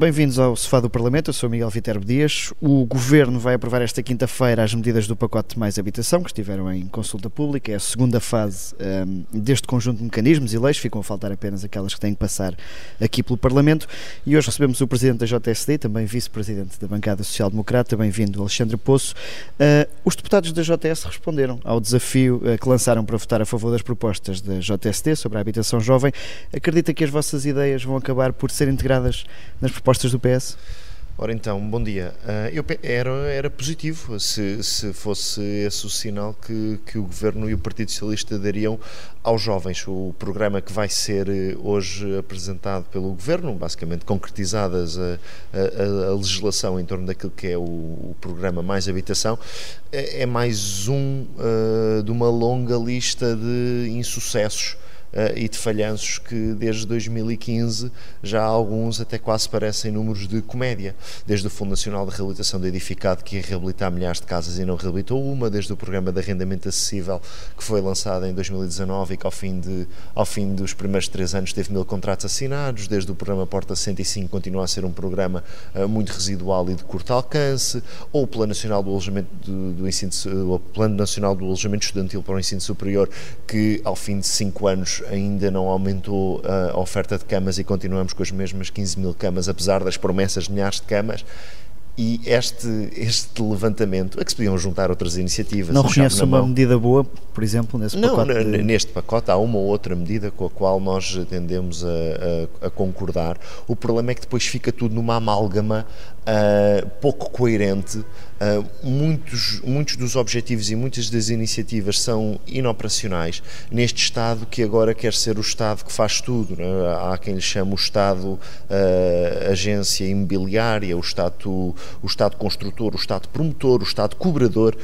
bem-vindos ao Sofá do Parlamento. Eu sou Miguel Viterbo Dias. O Governo vai aprovar esta quinta-feira as medidas do pacote Mais Habitação, que estiveram em consulta pública. É a segunda fase um, deste conjunto de mecanismos e leis. Ficam a faltar apenas aquelas que têm que passar aqui pelo Parlamento. E hoje recebemos o Presidente da JSD, também Vice-Presidente da Bancada Social Democrata, bem-vindo Alexandre Poço. Uh, os deputados da JS responderam ao desafio uh, que lançaram para votar a favor das propostas da JSD sobre a habitação jovem. Acredita que as vossas ideias vão acabar por ser integradas nas propostas propostas do PS? Ora então, bom dia. Uh, eu, era, era positivo se, se fosse esse o sinal que, que o Governo e o Partido Socialista dariam aos jovens. O programa que vai ser eh, hoje apresentado pelo Governo, basicamente concretizadas a, a, a legislação em torno daquilo que é o, o programa Mais Habitação, é, é mais um uh, de uma longa lista de insucessos e de falhanços que desde 2015 já alguns até quase parecem números de comédia. Desde o Fundo Nacional de Reabilitação do Edificado, que ia reabilitar milhares de casas e não reabilitou uma, desde o Programa de Arrendamento Acessível, que foi lançado em 2019 e que ao fim, de, ao fim dos primeiros três anos teve mil contratos assinados, desde o Programa Porta 105 continua a ser um programa uh, muito residual e de curto alcance, ou o Plano Nacional do Alojamento do, do Ensino, o Plano Nacional do Alojamento Estudantil para o Ensino Superior, que ao fim de cinco anos ainda não aumentou a oferta de camas e continuamos com as mesmas 15 mil camas, apesar das promessas de milhares de camas. E este, este levantamento, a que se podiam juntar outras iniciativas. Não reconhece uma medida boa, por exemplo, nesse não, pacote? Não, de... neste pacote há uma ou outra medida com a qual nós tendemos a, a, a concordar. O problema é que depois fica tudo numa amálgama uh, pouco coerente. Uh, muitos, muitos dos objetivos e muitas das iniciativas são inoperacionais neste Estado que agora quer ser o Estado que faz tudo. É? Há quem lhe chama o Estado uh, agência imobiliária, o Estado, o Estado construtor, o Estado promotor, o Estado cobrador,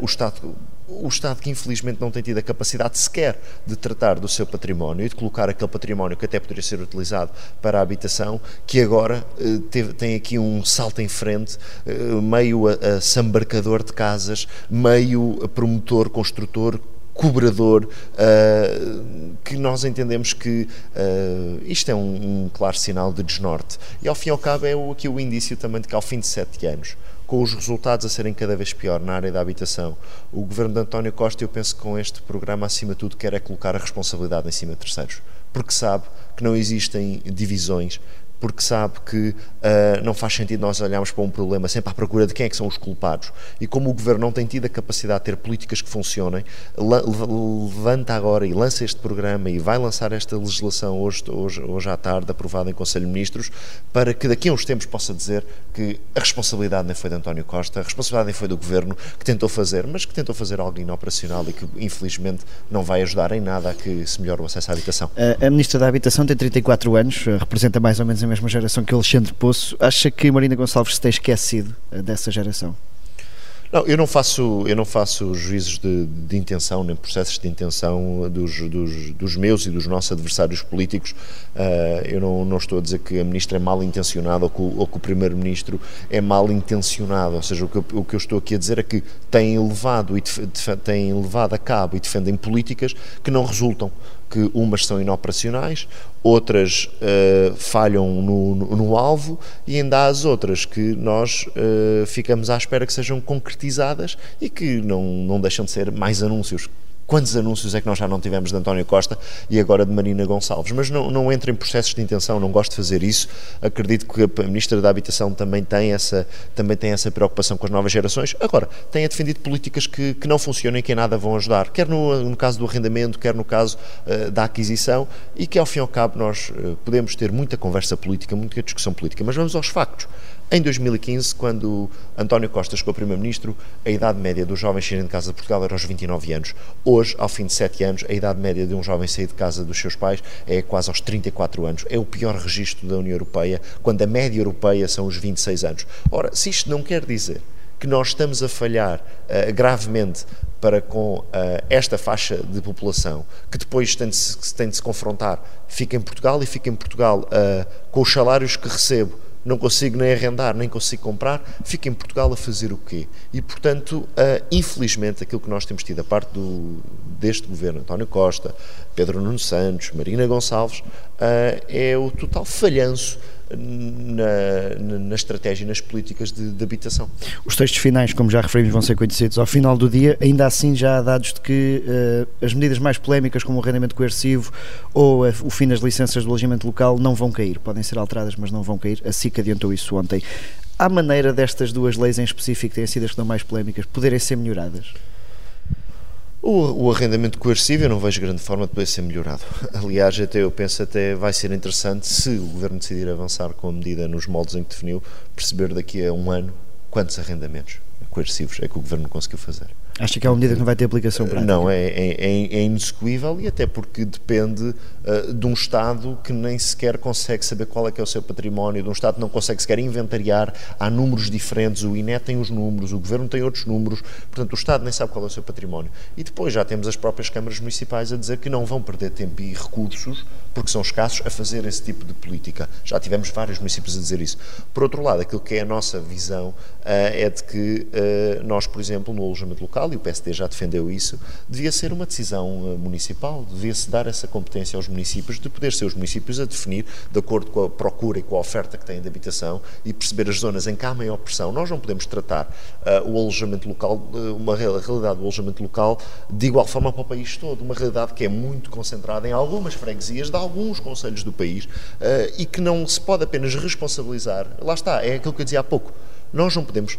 o Estado o Estado que infelizmente não tem tido a capacidade sequer de tratar do seu património e de colocar aquele património que até poderia ser utilizado para a habitação, que agora eh, teve, tem aqui um salto em frente, eh, meio a, a sambarcador de casas, meio a promotor, construtor, cobrador, uh, que nós entendemos que uh, isto é um, um, claro sinal de desnorte. E ao fim e ao cabo é o, aqui o indício também de que ao fim de sete anos, com os resultados a serem cada vez pior na área da habitação. O governo de António Costa, eu penso que com este programa, acima de tudo, quer é colocar a responsabilidade em cima de terceiros, porque sabe que não existem divisões, porque sabe que uh, não faz sentido nós olharmos para um problema sempre à procura de quem é que são os culpados. E como o Governo não tem tido a capacidade de ter políticas que funcionem, levanta agora e lança este programa e vai lançar esta legislação hoje, hoje, hoje à tarde, aprovada em Conselho de Ministros, para que daqui a uns tempos possa dizer que a responsabilidade nem foi de António Costa, a responsabilidade nem foi do Governo, que tentou fazer, mas que tentou fazer algo inoperacional e que infelizmente não vai ajudar em nada a que se melhore o acesso à habitação. A, a Ministra da Habitação tem 34 anos, representa mais ou menos a mesma geração que Alexandre Poço, acha que Marina Gonçalves se tem esquecido eh, dessa geração? Não, eu não faço, eu não faço juízos de, de intenção, nem processos de intenção dos, dos, dos, meus e dos nossos adversários políticos. Uh, eu não, não, estou a dizer que a ministra é mal intencionada ou que, ou que o primeiro-ministro é mal intencionado. Ou seja, o que, eu, o que, eu, estou aqui a dizer é que têm levado, e têm levado a cabo e defendem políticas que não resultam que umas são inoperacionais, outras uh, falham no, no, no, alvo e ainda há as outras que nós uh, ficamos à espera que sejam concretizadas e que não, não deixam de ser mais anúncios Quantos anúncios é que nós já não tivemos de António Costa e agora de Marina Gonçalves? Mas não, não entra em processos de intenção, não gosto de fazer isso. Acredito que a Ministra da Habitação também tem essa, também tem essa preocupação com as novas gerações. Agora, tem defendido políticas que, que não funcionam e que em nada vão ajudar, quer no, no caso do arrendamento, quer no caso uh, da aquisição, e que ao fim e ao cabo nós uh, podemos ter muita conversa política, muita discussão política, mas vamos aos factos. Em 2015, quando António Costa chegou Primeiro-Ministro, a idade média dos jovens saírem de casa de Portugal era aos 29 anos. Hoje, ao fim de 7 anos, a idade média de um jovem sair de casa dos seus pais é quase aos 34 anos. É o pior registro da União Europeia, quando a média europeia são os 26 anos. Ora, se isto não quer dizer que nós estamos a falhar uh, gravemente para com uh, esta faixa de população, que depois tem de, se, tem de se confrontar, fica em Portugal e fica em Portugal uh, com os salários que recebo não consigo nem arrendar, nem consigo comprar, fico em Portugal a fazer o quê? E, portanto, uh, infelizmente, aquilo que nós temos tido a parte do, deste governo, António Costa, Pedro Nuno Santos, Marina Gonçalves, uh, é o total falhanço na, na estratégia e nas políticas de, de, habitação. Os textos finais, como já referimos, vão ser conhecidos ao final do dia. Ainda assim, já há dados de que uh, as medidas mais polémicas, como o arrendamento coercivo ou uh, o fim das licenças do alojamento local, não vão cair. Podem ser alteradas, mas não vão cair. A SIC adiantou isso ontem. Há maneira destas duas leis em específico, que têm sido as que dão mais polémicas, poderem ser melhoradas? O, o, arrendamento coercivo eu não vejo grande forma de poder ser melhorado. Aliás, até eu penso até vai ser interessante se o Governo decidir avançar com a medida nos moldes em que definiu, perceber daqui a um ano quantos arrendamentos coercivos é que o Governo conseguiu fazer. Acha que é uma medida que não vai ter aplicação prática? Não, é, é, é, é inexecuível e até porque depende uh, de um Estado que nem sequer consegue saber qual é que é o seu património, de um Estado que não consegue sequer inventariar, há números diferentes, o INE tem os números, o Governo tem outros números, portanto o Estado nem sabe qual é o seu património. E depois já temos as próprias câmaras municipais a dizer que não vão perder tempo e recursos, porque são escassos, a fazer esse tipo de política. Já tivemos vários municípios a dizer isso. Por outro lado, aquilo que é a nossa visão uh, é de que uh, nós, por exemplo, no alojamento local, e o PSD já defendeu isso, devia ser uma decisão uh, municipal, devia-se dar essa competência aos municípios, de poder ser os municípios a definir, de acordo com a procura e com a oferta que têm de habitação, e perceber as zonas em que há maior pressão. Nós não podemos tratar uh, o alojamento local, uh, uma realidade do alojamento local, de igual forma para o país todo, uma realidade que é muito concentrada em algumas freguesias de alguns conselhos do país e que não se pode apenas responsabilizar. Lá está, é aquilo que eu dizia há pouco. Nós não podemos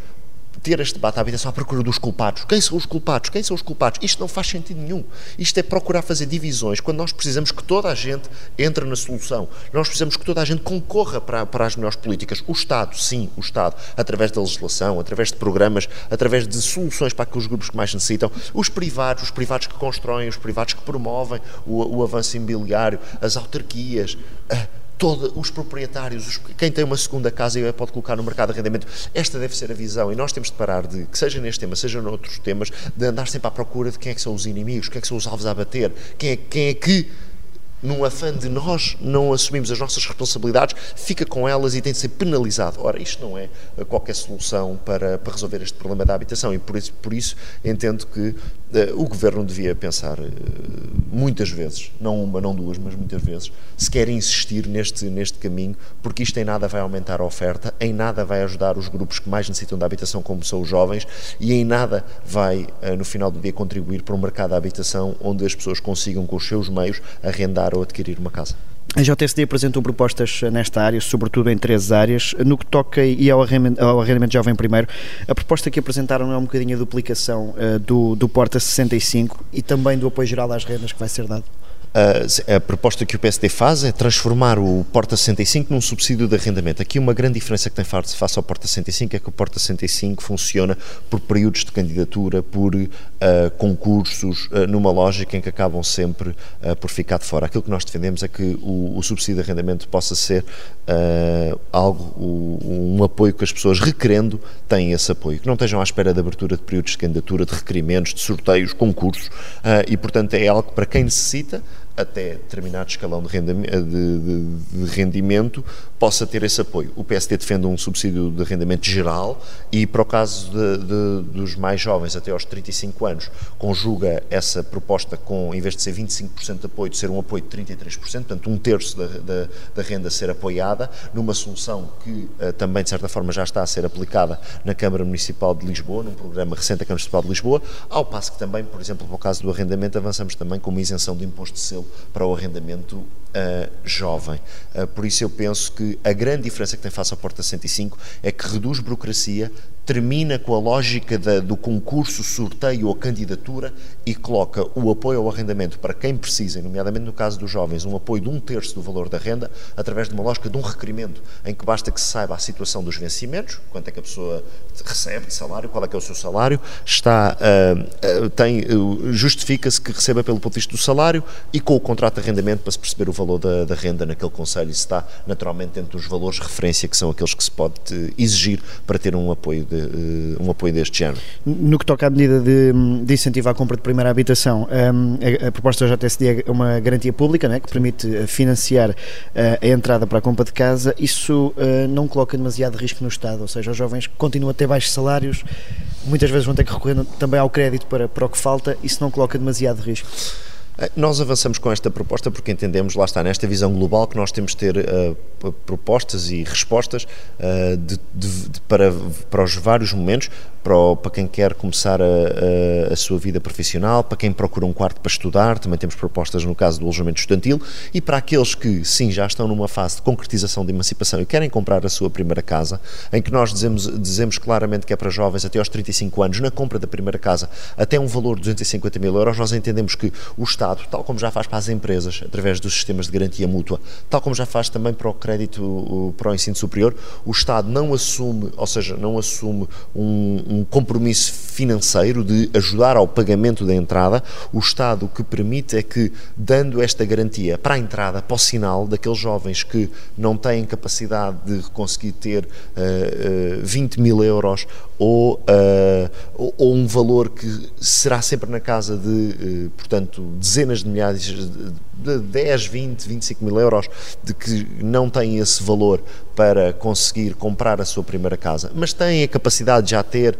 ter este debate à habitação à procura dos culpados. Quem são os culpados? Quem são os culpados? Isto não faz sentido nenhum. Isto é procurar fazer divisões quando nós precisamos que toda a gente entre na solução. Nós precisamos que toda a gente concorra para, para as melhores políticas. O Estado, sim, o Estado, através da legislação, através de programas, através de soluções para aqueles grupos que mais necessitam. Os privados, os privados que constroem, os privados que promovem o, o avanço imobiliário, as autarquias. Uh, todos os proprietários, os, quem tem uma segunda casa e pode colocar no mercado de arrendamento. Esta deve ser a visão e nós temos de parar de, que seja neste tema, seja noutros temas, de andar sempre à procura de quem é que são os inimigos, quem é que são os alvos a bater, quem é, quem é que num afã de nós não assumimos as nossas responsabilidades, fica com elas e tem de ser penalizado. Ora, isto não é qualquer solução para, para resolver este problema da habitação e por isso, por isso entendo que uh, o Governo devia pensar uh, muitas vezes, não uma, não duas, mas muitas vezes, se quer insistir neste, neste caminho, porque isto em nada vai aumentar a oferta, em nada vai ajudar os grupos que mais necessitam da habitação, como são os jovens, e em nada vai, uh, no final do dia, contribuir para um mercado da habitação onde as pessoas consigam, com os seus meios, arrendar comprar ou adquirir uma casa. A JSD apresentou propostas nesta área, sobretudo em três áreas. No que toca e ao arrendamento, ao arrendamento jovem primeiro, a proposta que apresentaram é um bocadinho a duplicação uh, do, do Porta 65 e também do apoio geral às rendas que vai ser dado. A, a, proposta que o PSD faz é transformar o Porta 65 num subsídio de arrendamento. Aqui uma grande diferença que tem face ao Porta 65 é que o Porta 65 funciona por períodos de candidatura, por uh, concursos, uh, numa lógica em que acabam sempre uh, por ficar de fora. Aquilo que nós defendemos é que o, o subsídio de arrendamento possa ser algo, o, um apoio que as pessoas requerendo têm esse apoio, que não estejam à espera de abertura de períodos de candidatura, de requerimentos, de sorteios, concursos, e portanto é algo para quem necessita até determinado escalão de, rendimento, de, de, de rendimento possa ter esse apoio. O PSD defende um subsídio de rendimento geral e, para o caso dos mais jovens, até aos 35 anos, conjuga essa proposta com, em vez de ser 25% de apoio, de ser um apoio de 33%, portanto, um terço da, da, da renda ser apoiada, numa solução que uh, também, de certa forma, já está a ser aplicada na Câmara Municipal de Lisboa, num programa recente da Câmara Municipal de Lisboa, ao passo que também, por exemplo, para o caso do arrendamento, avançamos também com uma isenção de imposto de selo para o arrendamento uh, jovem. Uh, por isso eu penso que a grande diferença que tem face à Porta 105 é que reduz burocracia, termina com a lógica da, do concurso, sorteio ou candidatura e coloca o apoio ao arrendamento para quem precisa, nomeadamente no caso dos jovens, um apoio de um terço do valor da renda, através de uma lógica de um requerimento, em que basta que se saiba a situação dos vencimentos, quanto é que a pessoa recebe de salário, qual é que é o seu salário, está, uh, tem, justifica-se que receba pelo ponto de vista do salário e com o contrato de arrendamento para se perceber o valor da, da renda naquele conselho, se está naturalmente dentro dos valores de referência que são aqueles que se pode exigir para ter um apoio de uh, um apoio deste género. No que toca à medida de, de incentivo à compra de primeira habitação, um, a, a, proposta da JSD é uma garantia pública né, que permite eh, financiar a entrada para a compra de casa. Isso não coloca demasiado risco no Estado, ou seja, os jovens continuam a ter baixos salários, muitas vezes vão ter que recorrer também ao crédito para, para o que falta, isso não coloca demasiado risco. Eh, nós avançamos com esta proposta porque entendemos, lá está, nesta visão global, que nós temos de ter uh, propostas e respostas uh, de, de, de, para, para os vários momentos, para, para quem quer começar a, a, a, sua vida profissional, para quem procura um quarto para estudar, também temos propostas no caso do alojamento estudantil, e para aqueles que, sim, já estão numa fase de concretização de emancipação e querem comprar a sua primeira casa, em que nós dizemos, dizemos claramente que é para jovens até aos 35 anos, na compra da primeira casa, até um valor de 250 mil euros, nós entendemos que o Estado Estado, tal como já faz para as empresas, através dos sistemas de garantia mútua, tal como já faz também para o crédito para o ensino superior, o Estado não assume, ou seja, não assume um, um compromisso financeiro de ajudar ao pagamento da entrada. O Estado o que permite é que, dando esta garantia para a entrada, para o sinal daqueles jovens que não têm capacidade de conseguir ter uh, uh, 20 mil euros ou, uh, ou, um valor que será sempre na casa de, uh, portanto, dezenas de milhares, de 10, 20, 25 mil euros, de que não têm esse valor para conseguir comprar a sua primeira casa, mas têm a capacidade de já ter, uh,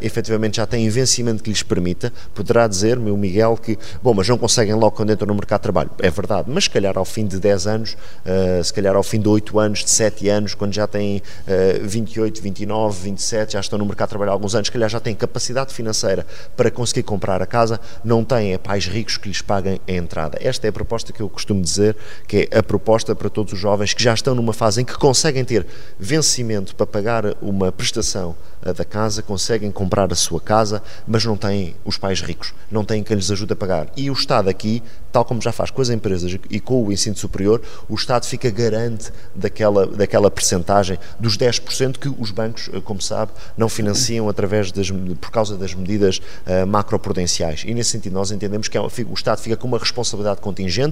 efetivamente, já têm vencimento que lhes permita, poderá dizer-me o Miguel que, bom, mas não conseguem logo quando entram no mercado de trabalho. É verdade, mas se calhar ao fim de 10 anos, uh, se calhar ao fim de 8 anos, de 7 anos, quando já têm uh, 28, 29, 27, já estão no mercado de trabalho há alguns anos, se calhar já têm capacidade financeira para conseguir comprar a casa, não têm é, pais ricos que lhes paguem a entrada. Esta é a proposta que eu costumo dizer, que é a proposta para todos os jovens que já estão numa fase em que conseguem conseguem ter vencimento para pagar uma prestação eh, da casa, conseguem comprar a sua casa, mas não têm os pais ricos, não têm quem lhes ajude a pagar. E o Estado aqui, tal como já faz com as empresas e com o ensino superior, o Estado fica garante daquela, daquela percentagem dos 10% que os bancos, eh, como sabe, não financiam através das, por causa das medidas uh, macroprudenciais. E nesse sentido nós entendemos que é, o Estado fica com uma responsabilidade contingente,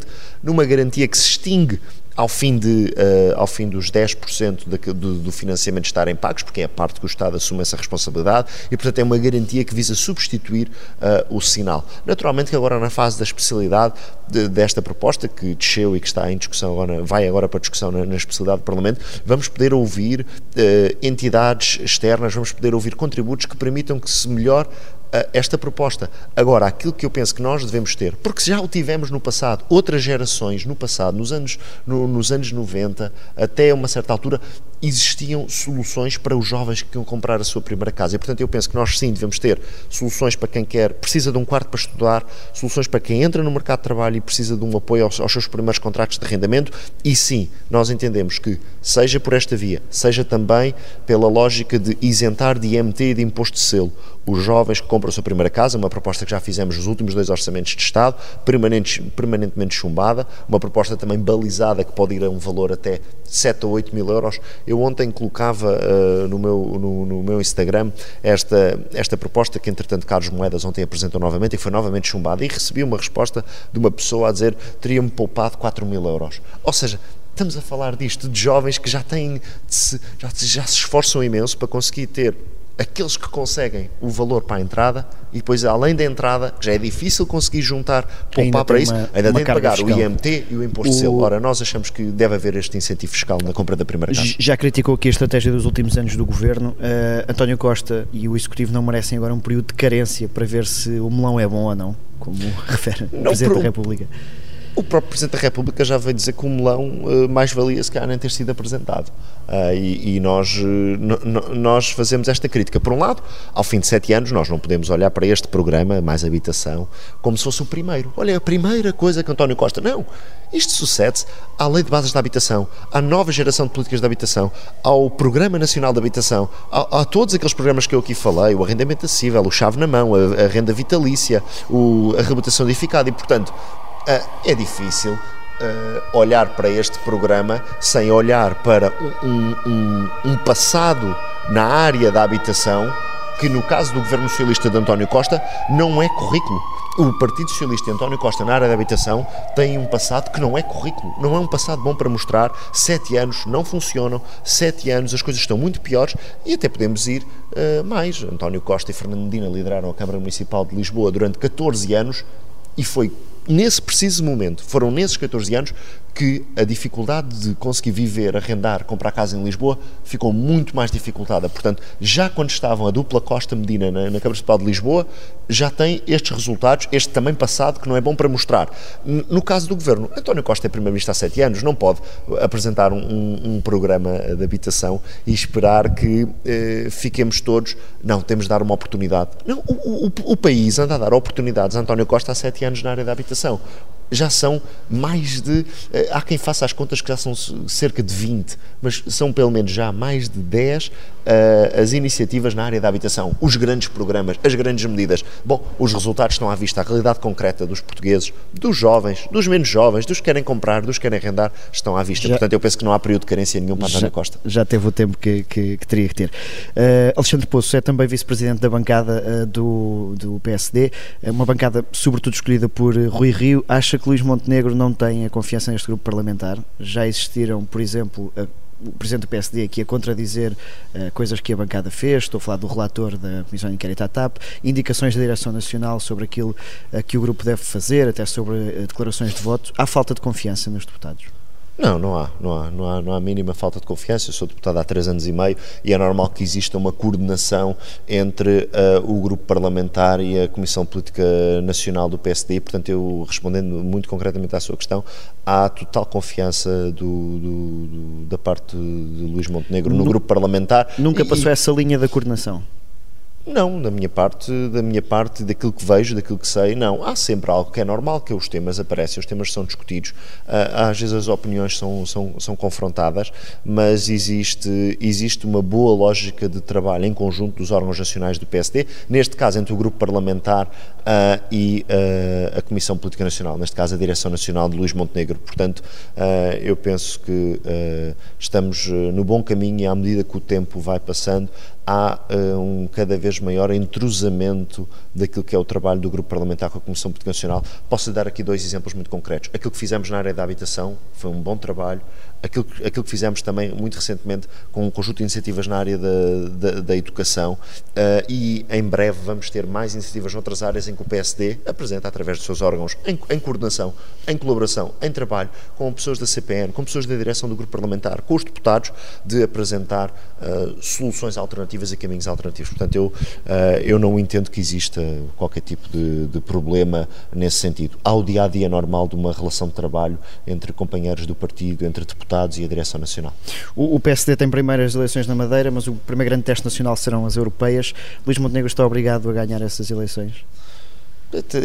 numa garantia que se extingue ao fim, de, uh, ao fim dos 10% de, do, do financiamento estarem pagos, porque é a parte que o Estado assume essa responsabilidade, e portanto é uma garantia que visa substituir uh, o sinal. Naturalmente que agora na fase da especialidade de, desta proposta, que desceu e que está em discussão agora, vai agora para discussão na, na especialidade do Parlamento, vamos poder ouvir uh, entidades externas, vamos poder ouvir contributos que permitam que se melhore esta proposta. Agora, aquilo que eu penso que nós devemos ter, porque já o tivemos no passado, outras gerações no passado, nos anos, no, nos anos 90, até uma certa altura, existiam soluções para os jovens que queriam comprar a sua primeira casa. E, portanto, eu penso que nós sim devemos ter soluções para quem quer, precisa de um quarto para estudar, soluções para quem entra no mercado de trabalho e precisa de um apoio aos, aos seus primeiros contratos de arrendamento. E sim, nós entendemos que, seja por esta via, seja também pela lógica de isentar de IMT e de imposto de selo os jovens que compram a sua primeira casa, uma proposta que já fizemos nos últimos dois orçamentos de Estado, permanentemente chumbada, uma proposta também balizada que pode ir a um valor até 7 ou 8 mil euros. Eu ontem colocava uh, no, meu, no, no, meu Instagram esta, esta proposta que, entretanto, Carlos Moedas ontem apresentou novamente e foi novamente chumbada e recebi uma resposta de uma pessoa a dizer teria-me poupado 4 mil euros. Ou seja, estamos a falar disto de jovens que já têm, já, já se esforçam imenso para conseguir ter aqueles que conseguem o valor para a entrada e depois, além da entrada, que já é difícil conseguir juntar, poupar para isso, uma, ainda uma tem de pagar fiscal. o IMT e o imposto o... de selo. Ora, nós achamos que deve haver este incentivo fiscal na compra da primeira casa. Já criticou aqui a estratégia dos últimos anos do governo. Uh, António Costa e o Executivo não merecem agora um período de carência para ver se o melão é bom ou não, como refere o Presidente pro... da República. O próprio Presidente da República já veio dizer que o melão uh, mais valia se calhar nem ter sido apresentado. Uh, e, nós, uh, nós fazemos esta crítica. Por um lado, ao fim de sete anos, nós não podemos olhar para este programa, Mais Habitação, como se fosse o primeiro. Olha, a primeira coisa que António Costa. Não! Isto sucede à Lei de Bases da Habitação, à nova geração de políticas de habitação, ao Programa Nacional de Habitação, a, a todos aqueles programas que eu aqui falei, o arrendamento acessível, o chave na mão, a, a renda vitalícia, o, a reabilitação edificada. E, portanto, é difícil uh, olhar para este programa sem olhar para um, um, um passado na área da habitação que no caso do governo socialista de António Costa não é currículo. O Partido Socialista e António Costa na área da habitação tem um passado que não é currículo, não é um passado bom para mostrar. Sete anos não funcionam, sete anos as coisas estão muito piores e até podemos ir uh, mais. António Costa e Fernando Medina lideraram a Câmara Municipal de Lisboa durante 14 anos e foi nesse preciso momento, foram nesses 14 anos que a dificuldade de conseguir viver, arrendar, comprar casa em Lisboa ficou muito mais dificultada. Portanto, já quando estavam a dupla Costa Medina na, na Câmara Municipal de Lisboa, já tem estes resultados, este também passado, que não é bom para mostrar. No caso do Governo, António Costa é Primeiro-Ministro há sete anos, não pode apresentar um, um, programa de habitação e esperar que eh, fiquemos todos, não, temos de dar uma oportunidade. Não, o, o, o país anda a dar oportunidades a António Costa há sete anos na área da habitação já são mais de. Eh, há quem faça as contas que já são cerca de 20, mas são pelo menos já mais de 10 uh, eh, as iniciativas na área da habitação, os grandes programas, as grandes medidas. Bom, os resultados estão à vista, a realidade concreta dos portugueses, dos jovens, dos menos jovens, dos que querem comprar, dos que querem arrendar, estão à vista. Já, Portanto, eu penso que não há período de carência nenhum para António Costa. Já teve o tempo que, que, que teria que ter. Uh, Alexandre Poço é também vice-presidente da bancada uh, do, do PSD, uma bancada sobretudo escolhida por Rui Rio. Acha que Luís Montenegro não tem a confiança neste grupo parlamentar. Já existiram, por exemplo, a, o Presidente do PSD aqui a contradizer uh, coisas que a bancada fez, estou a falar do relator da Comissão de Inquérito à TAP, indicações da Direção Nacional sobre aquilo uh, que o grupo deve fazer, até sobre uh, declarações de voto. Há falta de confiança nos deputados? Não, não há, não há, não há, não há mínima falta de confiança. Eu sou deputado há três anos e meio e é normal que exista uma coordenação entre uh, o grupo parlamentar e a Comissão Política Nacional do PSD. Portanto, eu respondendo muito concretamente à sua questão, há total confiança do, do, do da parte de Luís Montenegro no, no grupo parlamentar. Nunca passou e, essa linha da coordenação? Não, da minha parte, da minha parte, daquilo que vejo, daquilo que sei, não. Há sempre algo que é normal, que os temas aparecem, os temas são discutidos, ah, às vezes as opiniões são, são, são confrontadas, mas existe, existe uma boa lógica de trabalho em conjunto dos órgãos nacionais do PSD, neste caso entre o grupo parlamentar uh, e uh, a Comissão Política Nacional, neste caso a Direção Nacional de Luís Montenegro. Portanto, uh, eu penso que estamos no bom caminho e à medida que o tempo vai passando, há uh, um cada vez maior entrosamento daquilo que é o trabalho do Grupo Parlamentar com a Comissão Política Nacional. Posso dar aqui dois exemplos muito concretos. Aquilo que fizemos na área da habitação foi um bom trabalho. Aquilo, aquilo que fizemos também muito recentemente com um conjunto de iniciativas na área da, da, da educação uh, e em breve vamos ter mais iniciativas noutras áreas em que o PSD apresenta através dos seus órgãos em, em coordenação, em colaboração, em trabalho com pessoas da CPN, com pessoas da direção do Grupo Parlamentar, com os deputados, de apresentar uh, soluções alternativas e caminhos alternativos. Portanto, eu, uh, eu não entendo que exista qualquer tipo de, de, problema nesse sentido. Há o dia a dia normal de uma relação de trabalho entre companheiros do partido, entre deputados e a direção nacional. O, o PSD tem primeiras eleições na Madeira, mas o primeiro grande teste nacional serão as europeias. Luís Montenegro está obrigado a ganhar essas eleições?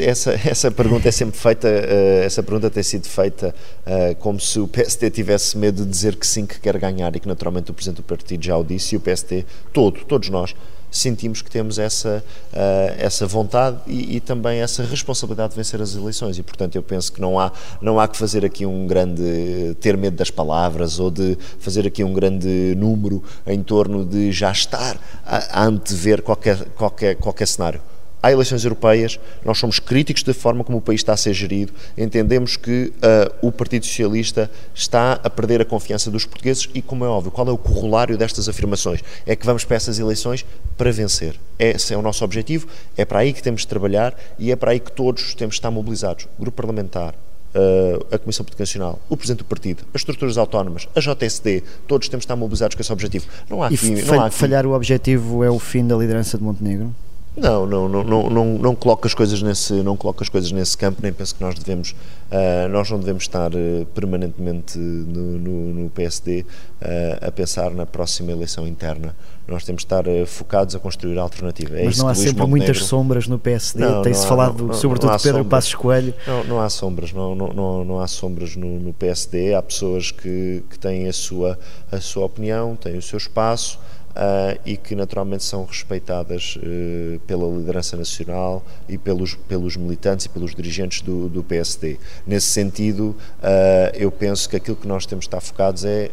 Essa, essa pergunta é sempre feita, uh, essa pergunta tem sido feita uh, como se o PST tivesse medo de dizer que sim, que quer ganhar e que naturalmente o Presidente do Partido já o disse e o PST, todo, todos nós, sentimos que temos essa, uh, essa vontade e, e, também essa responsabilidade de vencer as eleições. E portanto eu penso que não há, não há que fazer aqui um grande, ter medo das palavras ou de fazer aqui um grande número em torno de já estar a, a antever qualquer, qualquer, qualquer cenário há eleições europeias, nós somos críticos da forma como o país está a ser gerido, entendemos que uh, o Partido Socialista está a perder a confiança dos portugueses e, como é óbvio, qual é o corolário destas afirmações? É que vamos para essas eleições para vencer. Esse é o nosso objetivo, é para aí que temos de trabalhar e é para aí que todos temos de estar mobilizados. O Grupo Parlamentar, Uh, a Comissão Política Nacional, o Presidente do Partido, as estruturas autónomas, a JSD, todos temos de estar mobilizados com esse objetivo. Não há aqui, e não há aqui... falhar o objetivo é o fim da liderança de Montenegro? Não, não, não, não, não, não coloco as coisas nesse, não coloco as coisas nesse campo, nem penso que nós devemos, uh, nós não devemos estar uh, permanentemente no, no, no PSD uh, a pensar na próxima eleição interna. Nós temos de estar focados a construir alternativa. É Mas não há sempre Montenegro... muitas sombras no PSD, tem-se falado não, sobretudo de Pedro Passos Coelho. Não, não há sombras, não, não, não, não há sombras no, no PSD, há pessoas que, que têm a sua, a sua opinião, têm o seu espaço, uh, e que naturalmente são respeitadas uh, pela liderança nacional e pelos, pelos militantes e pelos dirigentes do, do PSD. Nesse sentido, uh, eu penso que aquilo que nós temos de estar focados é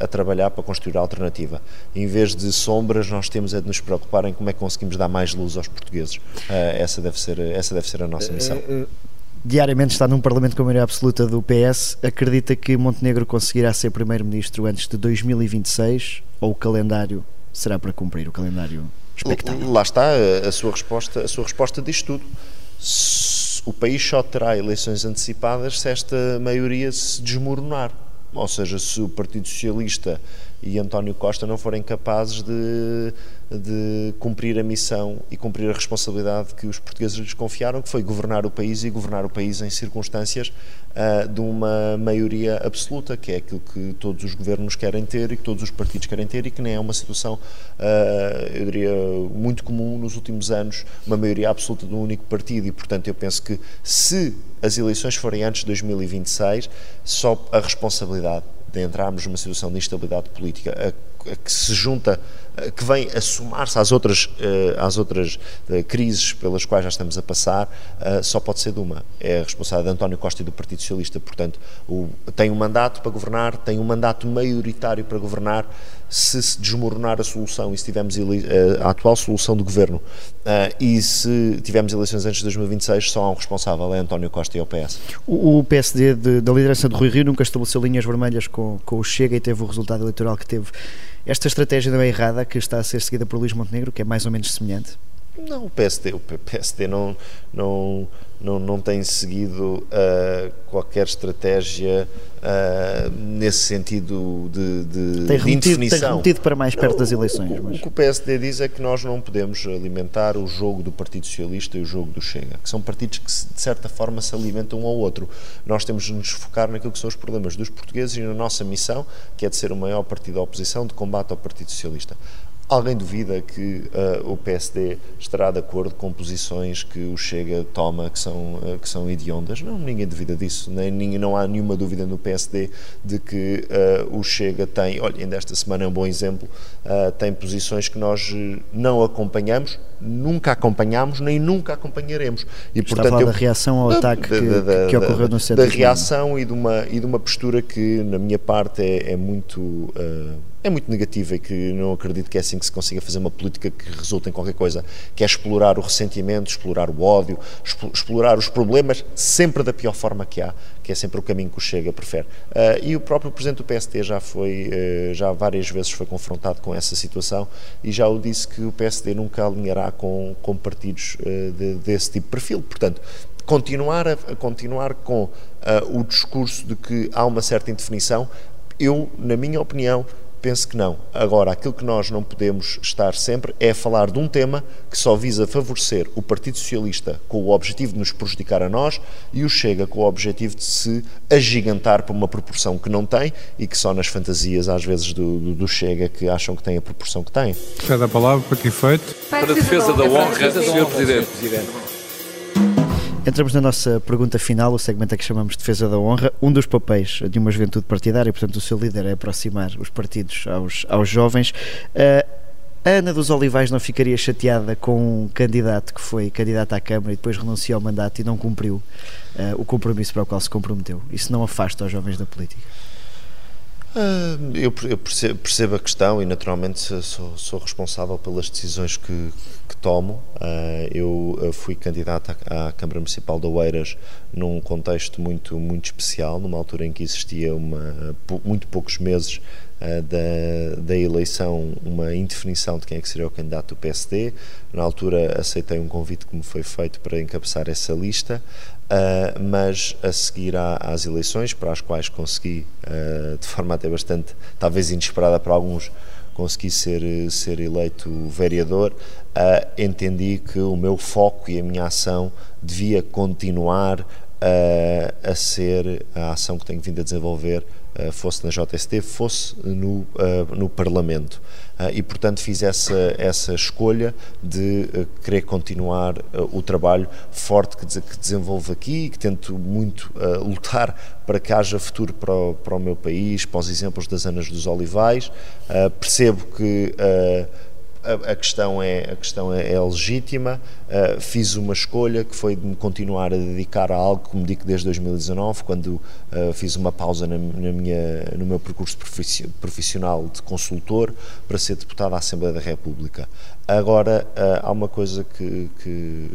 a trabalhar para construir a alternativa. Em vez de sombras, nós temos é de nos preocupar em como é que conseguimos dar mais luz aos portugueses. essa, deve ser, essa deve ser a nossa missão diariamente está num Parlamento com a maioria absoluta do PS, acredita que Montenegro conseguirá ser Primeiro-Ministro antes de 2026 ou o calendário será para cumprir o calendário expectável? Lá está a sua resposta, a sua resposta diz tudo. o país só terá eleições antecipadas se esta maioria se desmoronar. Ou seja, se o Partido Socialista e António Costa não forem capazes de, de cumprir a missão e cumprir a responsabilidade que os portugueses lhes confiaram, que foi governar o país e governar o país em circunstâncias uh, de uma maioria absoluta, que é aquilo que todos os governos querem ter e que todos os partidos querem ter e que nem é uma situação, uh, eu diria, muito comum nos últimos anos, uma maioria absoluta de um único partido. E, portanto, eu penso que se as eleições forem antes de 2026, só a responsabilidade de entrarmos numa situação de instabilidade política a, a que se junta, que vem a somar-se às outras, eh, às outras eh, crises pelas quais já estamos a passar, eh, só pode ser de uma. É a responsabilidade de António Costa e do Partido Socialista. Portanto, o, tem um mandato para governar, tem um mandato maioritário para governar. Se se desmoronar a solução e se tivermos a atual solução do governo e se tivermos eleições antes de 2026, só há um responsável, é António Costa e o PS. O, o PSD de, da liderança de Rui Rio nunca estabeleceu linhas vermelhas com, com o Chega e teve o resultado eleitoral que teve. Esta estratégia não é errada, que está a ser seguida por Luís Montenegro, que é mais ou menos semelhante? Não, o PSD, o PSD não, não, não, não tem seguido uh, qualquer estratégia uh, nesse sentido de, de, tem remetido, de indefinição. Tem remetido para mais perto não, das eleições. O, mas... o, que o PSD diz é que nós não podemos alimentar o jogo do Partido Socialista e o jogo do Chega, que são partidos que de certa forma se alimentam um ao outro. Nós temos de nos focar naquilo que são os problemas dos portugueses e na nossa missão, que é de ser o maior partido da oposição de combate ao Partido Socialista. Alguém duvida que uh, o PSD estará de acordo com posições que o Chega toma que são, uh, que são hediondas? Não, ninguém duvida disso. Nem, ninguém, não há nenhuma dúvida no PSD de que uh, o Chega tem, olha, ainda esta semana é um bom exemplo, tem posições que nós não acompanhamos, nunca acompanhamos, nem nunca acompanharemos. E, Está portanto, eu, da reação ao da, ataque da, que, da, que, ocorreu no centro. Da reação e de, uma, e de uma postura que, na minha parte, é, é muito é muito negativa e que não acredito que é assim que se consiga fazer uma política que resulte em qualquer coisa, que é explorar o ressentimento, explorar o ódio, explorar os problemas sempre da pior forma que há, que é sempre o caminho que o Chega prefere. Uh, e o próprio Presidente do PST já foi, uh, já várias vezes foi confrontado com essa situação e já o disse que o PSD nunca alinhará com, com partidos uh, de, desse tipo de perfil. Portanto, continuar, a, a continuar com o discurso de que há uma certa indefinição, eu, na minha opinião, penso que não. Agora, aquilo que nós não podemos estar sempre é falar de um tema que só visa favorecer o Partido Socialista com o objetivo de nos prejudicar a nós e o Chega com o objetivo de se agigantar para uma proporção que não tem e que só nas fantasias, às vezes, do, do, do Chega que acham que tem a proporção que tem. Cada palavra para que efeito? Para a defesa da honra, Sr. Presidente. Entramos na nossa pergunta final, o segmento a que chamamos Defesa da Honra. Um dos papéis de uma juventude partidária, portanto, o seu líder é aproximar os partidos aos, aos jovens. Uh, a Ana dos Olivais não ficaria chateada com um candidato que foi candidato à Câmara e depois renunciou ao mandato e não cumpriu uh, o compromisso para o qual se comprometeu? Isso não afasta os jovens da política? Uh, eu, percebo, percebo, a questão e naturalmente sou, sou responsável pelas decisões que, que tomo. Uh, eu fui candidato à, Câmara Municipal de Oeiras num contexto muito, muito especial, numa altura em que existia uma, muito poucos meses uh, da, da eleição, uma indefinição de quem é que seria o candidato do PSD. Na altura aceitei um convite que me foi feito para encabeçar essa lista. Uh, mas a seguir à, às eleições, para as quais consegui, uh, de forma até bastante, talvez inesperada para alguns, consegui ser, ser eleito vereador, uh, entendi que o meu foco e a minha ação devia continuar a ser a ação que tenho vindo a desenvolver eh, fosse na JST, fosse no, no Parlamento. E, portanto, fiz essa, essa escolha de querer continuar o trabalho forte que, que desenvolvo aqui e que tento muito lutar para que haja futuro para o, para o meu país, para os exemplos das Anas dos Olivais. percebo que a, a, questão é, a questão é, é legítima. Uh, fiz uma escolha que foi de me continuar a dedicar a algo que me dedico desde 2019, quando uh, fiz uma pausa na, na, minha, no meu percurso profissional de consultor para ser deputado à Assembleia da República. Agora, uh, há uma coisa que, que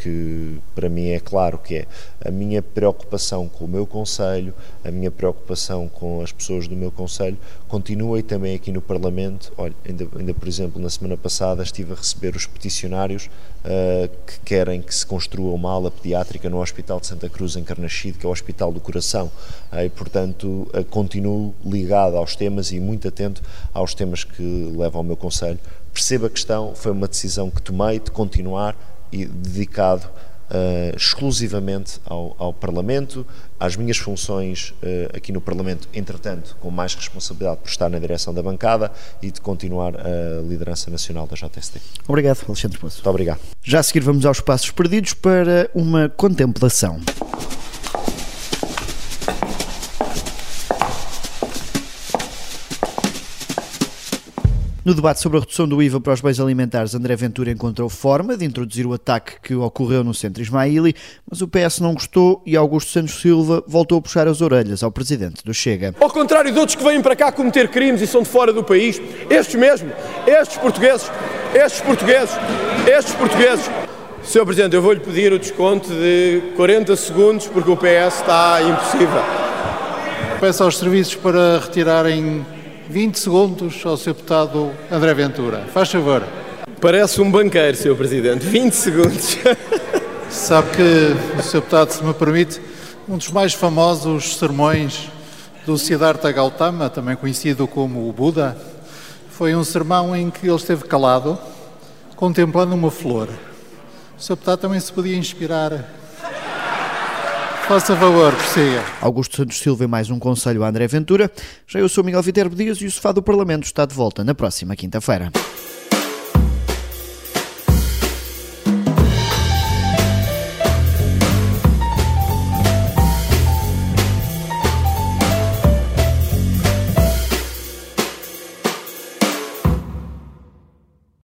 que para mim é claro que é a minha preocupação com o meu Conselho, a minha preocupação com as pessoas do meu Conselho continua e também aqui no Parlamento. Olha, ainda, ainda por exemplo, na semana passada estive a receber os peticionários uh, que querem que se construa uma ala pediátrica no Hospital de Santa Cruz em que é o Hospital do Coração. Uh, e, portanto, uh, continuo ligado aos temas e muito atento aos temas que levam ao meu Conselho. Percebo a questão, foi uma decisão que tomei de continuar e dedicado uh, exclusivamente ao, ao, Parlamento, às minhas funções uh, aqui no Parlamento, entretanto, com mais responsabilidade por estar na direção da bancada e de continuar a liderança nacional da JST. Obrigado, Alexandre Poço. Muito obrigado. Já a seguir vamos aos passos perdidos para uma contemplação. No debate sobre a redução do IVA para os bens alimentares, André Ventura encontrou forma de introduzir o ataque que ocorreu no centro Ismaili, mas o PS não gostou e Augusto Santos Silva voltou a puxar as orelhas ao presidente do Chega. Ao contrário de outros que vêm para cá cometer crimes e são de fora do país, estes mesmo, estes portugueses, estes portugueses, estes portugueses. Sr. Presidente, eu vou-lhe pedir o desconto de 40 segundos porque o PS está impossível. Peço aos serviços para retirarem 20 segundos ao Sr. Deputado André Ventura. Faz favor. Parece um banqueiro, Sr. Presidente. 20 segundos. Sabe que, o Sr. Deputado, se me permite, um dos mais famosos sermões do Siddhartha Gautama, também conhecido como o Buda, foi um sermão em que ele esteve calado, contemplando uma flor. O Sr. Deputado também se podia inspirar Faça favor, prossiga. Augusto Santos Silva e mais um conselho a André Ventura. Já eu sou Miguel Viterbo Dias e o sofá do Parlamento está de volta na próxima quinta-feira.